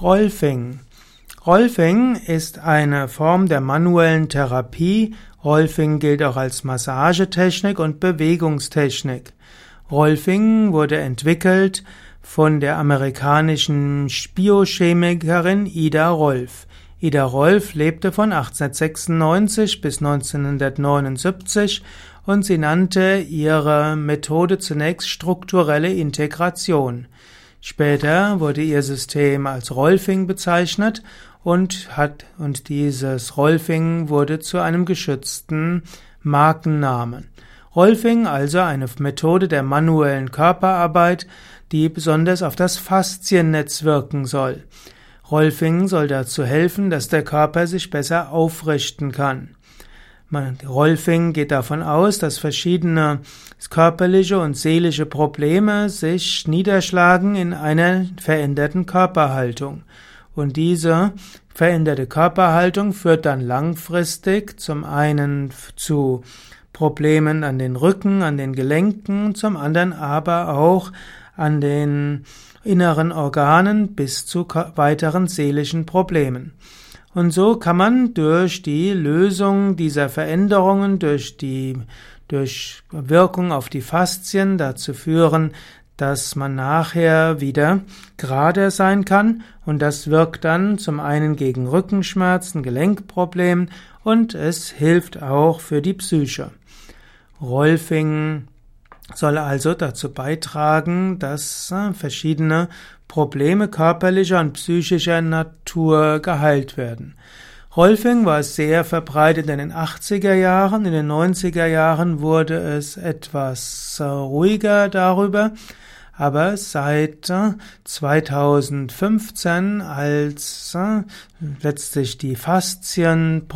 Rolfing. Rolfing ist eine Form der manuellen Therapie. Rolfing gilt auch als Massagetechnik und Bewegungstechnik. Rolfing wurde entwickelt von der amerikanischen Biochemikerin Ida Rolf. Ida Rolf lebte von 1896 bis 1979 und sie nannte ihre Methode zunächst strukturelle Integration. Später wurde ihr System als Rolfing bezeichnet und hat, und dieses Rolfing wurde zu einem geschützten Markennamen. Rolfing also eine Methode der manuellen Körperarbeit, die besonders auf das Fasziennetz wirken soll. Rolfing soll dazu helfen, dass der Körper sich besser aufrichten kann. Rolfing geht davon aus, dass verschiedene körperliche und seelische Probleme sich niederschlagen in einer veränderten Körperhaltung. Und diese veränderte Körperhaltung führt dann langfristig zum einen zu Problemen an den Rücken, an den Gelenken, zum anderen aber auch an den inneren Organen bis zu weiteren seelischen Problemen. Und so kann man durch die Lösung dieser Veränderungen, durch die durch Wirkung auf die Faszien dazu führen, dass man nachher wieder gerade sein kann und das wirkt dann zum einen gegen Rückenschmerzen, Gelenkproblemen und es hilft auch für die Psyche. Rolfing soll also dazu beitragen, dass äh, verschiedene Probleme körperlicher und psychischer Natur geheilt werden. Rolfing war sehr verbreitet in den 80er Jahren, in den 90er Jahren wurde es etwas äh, ruhiger darüber, aber seit 2015, als äh, letztlich die Faszien,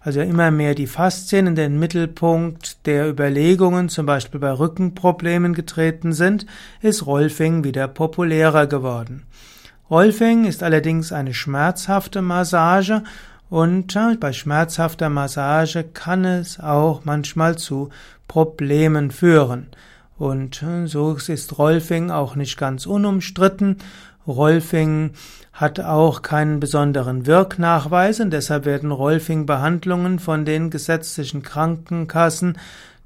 also immer mehr die Faszien in den Mittelpunkt der Überlegungen, zum Beispiel bei Rückenproblemen getreten sind, ist Rolfing wieder populärer geworden. Rolfing ist allerdings eine schmerzhafte Massage und äh, bei schmerzhafter Massage kann es auch manchmal zu Problemen führen. Und äh, so ist Rolfing auch nicht ganz unumstritten. Rolfing hat auch keinen besonderen Wirknachweis und deshalb werden Rolfing-Behandlungen von den gesetzlichen Krankenkassen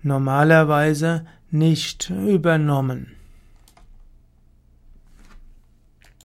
normalerweise nicht übernommen.